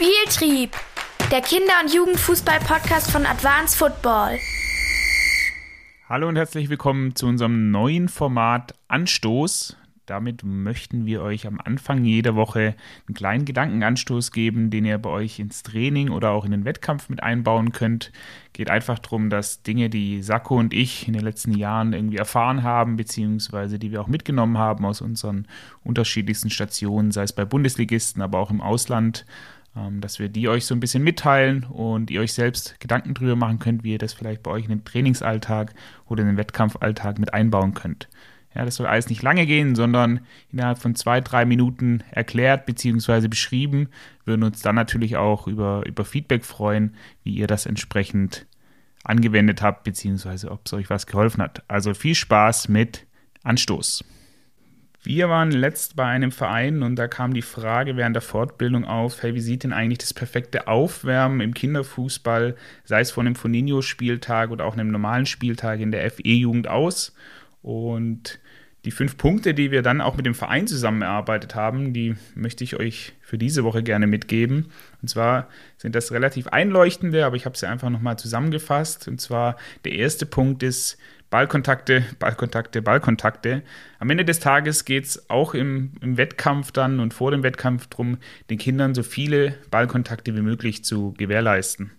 Spieltrieb, der Kinder- und Jugendfußball-Podcast von Advanced Football. Hallo und herzlich willkommen zu unserem neuen Format Anstoß. Damit möchten wir euch am Anfang jeder Woche einen kleinen Gedankenanstoß geben, den ihr bei euch ins Training oder auch in den Wettkampf mit einbauen könnt. Geht einfach darum, dass Dinge, die Sakko und ich in den letzten Jahren irgendwie erfahren haben, beziehungsweise die wir auch mitgenommen haben aus unseren unterschiedlichsten Stationen, sei es bei Bundesligisten, aber auch im Ausland, dass wir die euch so ein bisschen mitteilen und ihr euch selbst Gedanken drüber machen könnt, wie ihr das vielleicht bei euch in den Trainingsalltag oder in den Wettkampfalltag mit einbauen könnt. Ja, das soll alles nicht lange gehen, sondern innerhalb von zwei, drei Minuten erklärt bzw. beschrieben. Wir würden uns dann natürlich auch über, über Feedback freuen, wie ihr das entsprechend angewendet habt, beziehungsweise ob es euch was geholfen hat. Also viel Spaß mit Anstoß. Wir waren letzt bei einem Verein und da kam die Frage während der Fortbildung auf, hey, wie sieht denn eigentlich das perfekte Aufwärmen im Kinderfußball, sei es von einem Foninho-Spieltag oder auch einem normalen Spieltag in der FE-Jugend aus? Und die fünf Punkte, die wir dann auch mit dem Verein zusammen erarbeitet haben, die möchte ich euch für diese Woche gerne mitgeben. Und zwar sind das relativ einleuchtende, aber ich habe sie einfach nochmal zusammengefasst. Und zwar der erste Punkt ist Ballkontakte, Ballkontakte, Ballkontakte. Am Ende des Tages geht es auch im, im, Wettkampf dann und vor dem Wettkampf darum, den Kindern so viele Ballkontakte wie möglich zu gewährleisten.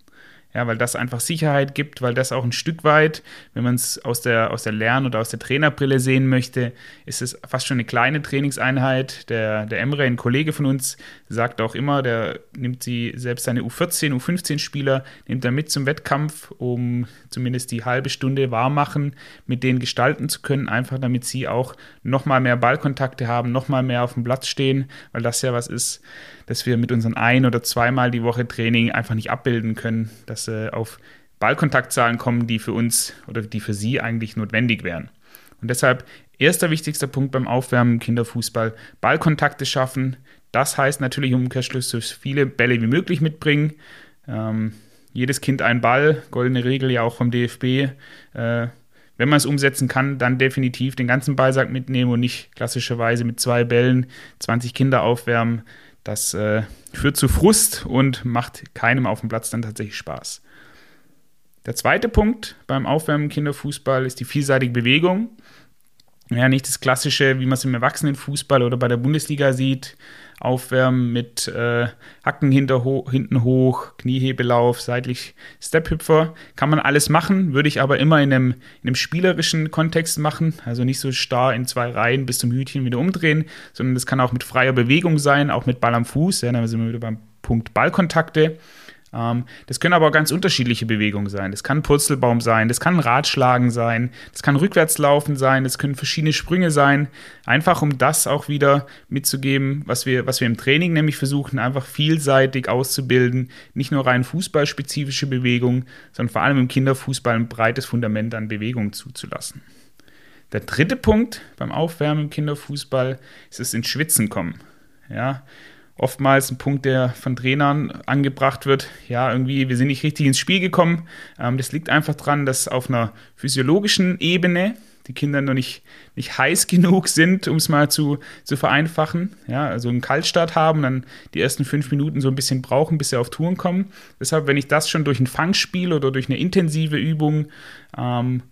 Ja, weil das einfach Sicherheit gibt, weil das auch ein Stück weit, wenn man es aus der, aus der Lern- oder aus der Trainerbrille sehen möchte, ist es fast schon eine kleine Trainingseinheit. Der, der Emre, ein Kollege von uns, sagt auch immer, der nimmt sie selbst seine U14, U15-Spieler, nimmt er mit zum Wettkampf, um zumindest die halbe Stunde warm machen, mit denen gestalten zu können, einfach damit sie auch nochmal mehr Ballkontakte haben, nochmal mehr auf dem Platz stehen, weil das ja was ist, dass wir mit unseren ein- oder zweimal die Woche Training einfach nicht abbilden können, dass äh, auf Ballkontaktzahlen kommen, die für uns oder die für sie eigentlich notwendig wären. Und deshalb erster wichtigster Punkt beim Aufwärmen im Kinderfußball, Ballkontakte schaffen. Das heißt natürlich im Umkehrschluss so viele Bälle wie möglich mitbringen. Ähm, jedes Kind ein Ball, goldene Regel ja auch vom DFB. Äh, wenn man es umsetzen kann, dann definitiv den ganzen Ballsack mitnehmen und nicht klassischerweise mit zwei Bällen 20 Kinder aufwärmen. Das äh, führt zu Frust und macht keinem auf dem Platz dann tatsächlich Spaß. Der zweite Punkt beim Aufwärmen Kinderfußball ist die vielseitige Bewegung. Ja, nicht das klassische, wie man es im Erwachsenenfußball oder bei der Bundesliga sieht, aufwärmen mit äh, Hacken ho hinten hoch, Kniehebelauf, seitlich Stephüpfer. Kann man alles machen, würde ich aber immer in einem, in einem spielerischen Kontext machen. Also nicht so starr in zwei Reihen bis zum Hütchen wieder umdrehen, sondern das kann auch mit freier Bewegung sein, auch mit Ball am Fuß. Ja, dann sind wir wieder beim Punkt Ballkontakte. Ähm, das können aber ganz unterschiedliche Bewegungen sein. Das kann Purzelbaum sein, das kann Radschlagen sein, das kann Rückwärtslaufen sein, das können verschiedene Sprünge sein. Einfach um das auch wieder mitzugeben, was wir, was wir im Training nämlich versuchen, einfach vielseitig auszubilden. Nicht nur rein fußballspezifische Bewegungen, sondern vor allem im Kinderfußball ein breites Fundament an Bewegungen zuzulassen. Der dritte Punkt beim Aufwärmen im Kinderfußball ist es ins Schwitzen kommen. Ja, oftmals ein Punkt, der von Trainern angebracht wird. Ja, irgendwie, wir sind nicht richtig ins Spiel gekommen. Ähm, das liegt einfach daran, dass auf einer physiologischen Ebene die Kinder noch nicht, nicht heiß genug sind, um es mal zu, zu vereinfachen. Ja, also einen Kaltstart haben, dann die ersten fünf Minuten so ein bisschen brauchen, bis sie auf Touren kommen. Deshalb, wenn ich das schon durch ein Fangspiel oder durch eine intensive Übung ähm,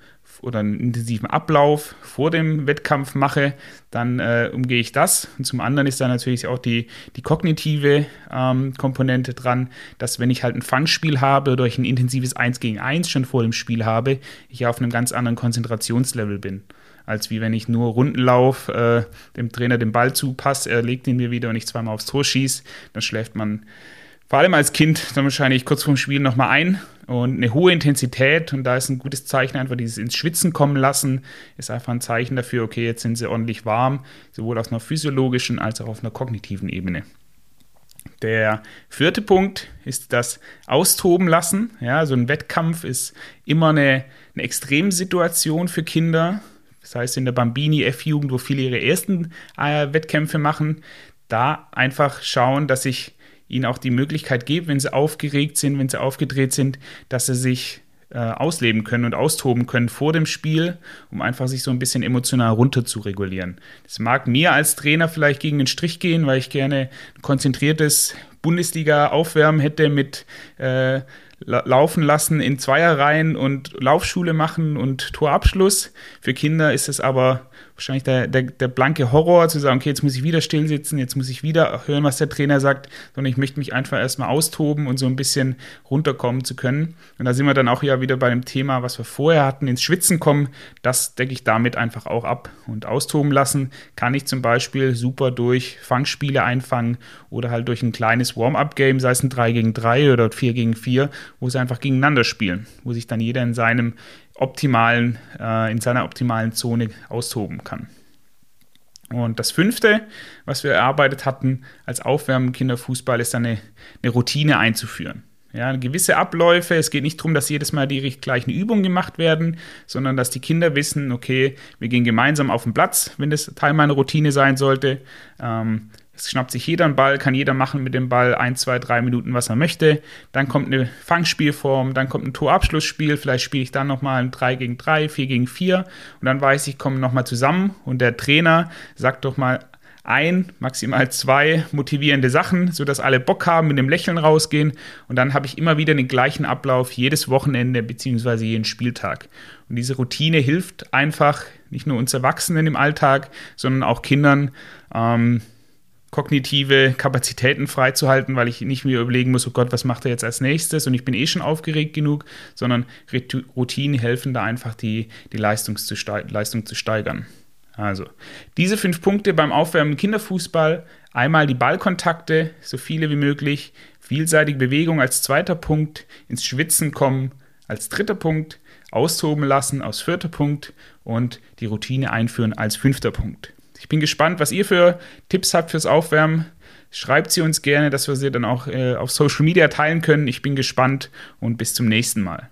oder einen intensiven Ablauf vor dem Wettkampf mache, dann äh, umgehe ich das. Und zum anderen ist da natürlich auch die, die kognitive ähm, Komponente dran, dass wenn ich halt ein Fangspiel habe oder ich ein intensives 1 gegen 1 schon vor dem Spiel habe, ich auf einem ganz anderen Konzentrationslevel bin als wie wenn ich nur Rundenlauf äh, dem Trainer den Ball zupasse, er legt ihn mir wieder und ich zweimal aufs Tor schieße, dann schläft man vor allem als Kind dann wahrscheinlich kurz vorm Spiel nochmal ein und eine hohe Intensität und da ist ein gutes Zeichen einfach dieses ins Schwitzen kommen lassen, ist einfach ein Zeichen dafür, okay, jetzt sind sie ordentlich warm, sowohl auf einer physiologischen als auch auf einer kognitiven Ebene. Der vierte Punkt ist das Austoben lassen. Ja, so ein Wettkampf ist immer eine, eine Extremsituation für Kinder. Das heißt, in der Bambini F-Jugend, wo viele ihre ersten äh, Wettkämpfe machen, da einfach schauen, dass ich ihnen auch die Möglichkeit gebe, wenn sie aufgeregt sind, wenn sie aufgedreht sind, dass sie sich äh, ausleben können und austoben können vor dem Spiel, um einfach sich so ein bisschen emotional runter zu regulieren. Das mag mir als Trainer vielleicht gegen den Strich gehen, weil ich gerne ein konzentriertes Bundesliga aufwärmen hätte mit äh, laufen lassen in Zweierreihen und Laufschule machen und Torabschluss. Für Kinder ist es aber wahrscheinlich der, der, der blanke Horror, zu sagen, okay, jetzt muss ich wieder still sitzen, jetzt muss ich wieder hören, was der Trainer sagt, sondern ich möchte mich einfach erstmal austoben und so ein bisschen runterkommen zu können. Und da sind wir dann auch ja wieder bei dem Thema, was wir vorher hatten, ins Schwitzen kommen. Das decke ich damit einfach auch ab. Und austoben lassen kann ich zum Beispiel super durch Fangspiele einfangen oder halt durch ein kleines Warm-up-Game, sei es ein 3 gegen 3 oder 4 gegen 4, wo sie einfach gegeneinander spielen, wo sich dann jeder in seinem optimalen, äh, in seiner optimalen Zone austoben kann. Und das fünfte, was wir erarbeitet hatten als Aufwärmen im Kinderfußball, ist eine, eine Routine einzuführen. Ja, gewisse Abläufe. Es geht nicht darum, dass jedes Mal die gleichen Übungen gemacht werden, sondern dass die Kinder wissen, okay, wir gehen gemeinsam auf den Platz, wenn das Teil meiner Routine sein sollte. Ähm, es schnappt sich jeder einen Ball, kann jeder machen mit dem Ball ein, zwei, drei Minuten, was er möchte. Dann kommt eine Fangspielform, dann kommt ein Torabschlussspiel. Vielleicht spiele ich dann nochmal ein 3 gegen 3, 4 gegen 4. Und dann weiß ich, kommen nochmal zusammen. Und der Trainer sagt doch mal ein, maximal zwei motivierende Sachen, sodass alle Bock haben, mit dem Lächeln rausgehen. Und dann habe ich immer wieder den gleichen Ablauf jedes Wochenende bzw. jeden Spieltag. Und diese Routine hilft einfach nicht nur uns Erwachsenen im Alltag, sondern auch Kindern. Ähm, kognitive Kapazitäten freizuhalten, weil ich nicht mir überlegen muss, oh Gott, was macht er jetzt als nächstes und ich bin eh schon aufgeregt genug, sondern Routinen helfen da einfach, die, die Leistung, zu Leistung zu steigern. Also, diese fünf Punkte beim Aufwärmen im Kinderfußball. Einmal die Ballkontakte, so viele wie möglich, vielseitige Bewegung als zweiter Punkt, ins Schwitzen kommen als dritter Punkt, austoben lassen als vierter Punkt und die Routine einführen als fünfter Punkt. Ich bin gespannt, was ihr für Tipps habt fürs Aufwärmen. Schreibt sie uns gerne, dass wir sie dann auch äh, auf Social Media teilen können. Ich bin gespannt und bis zum nächsten Mal.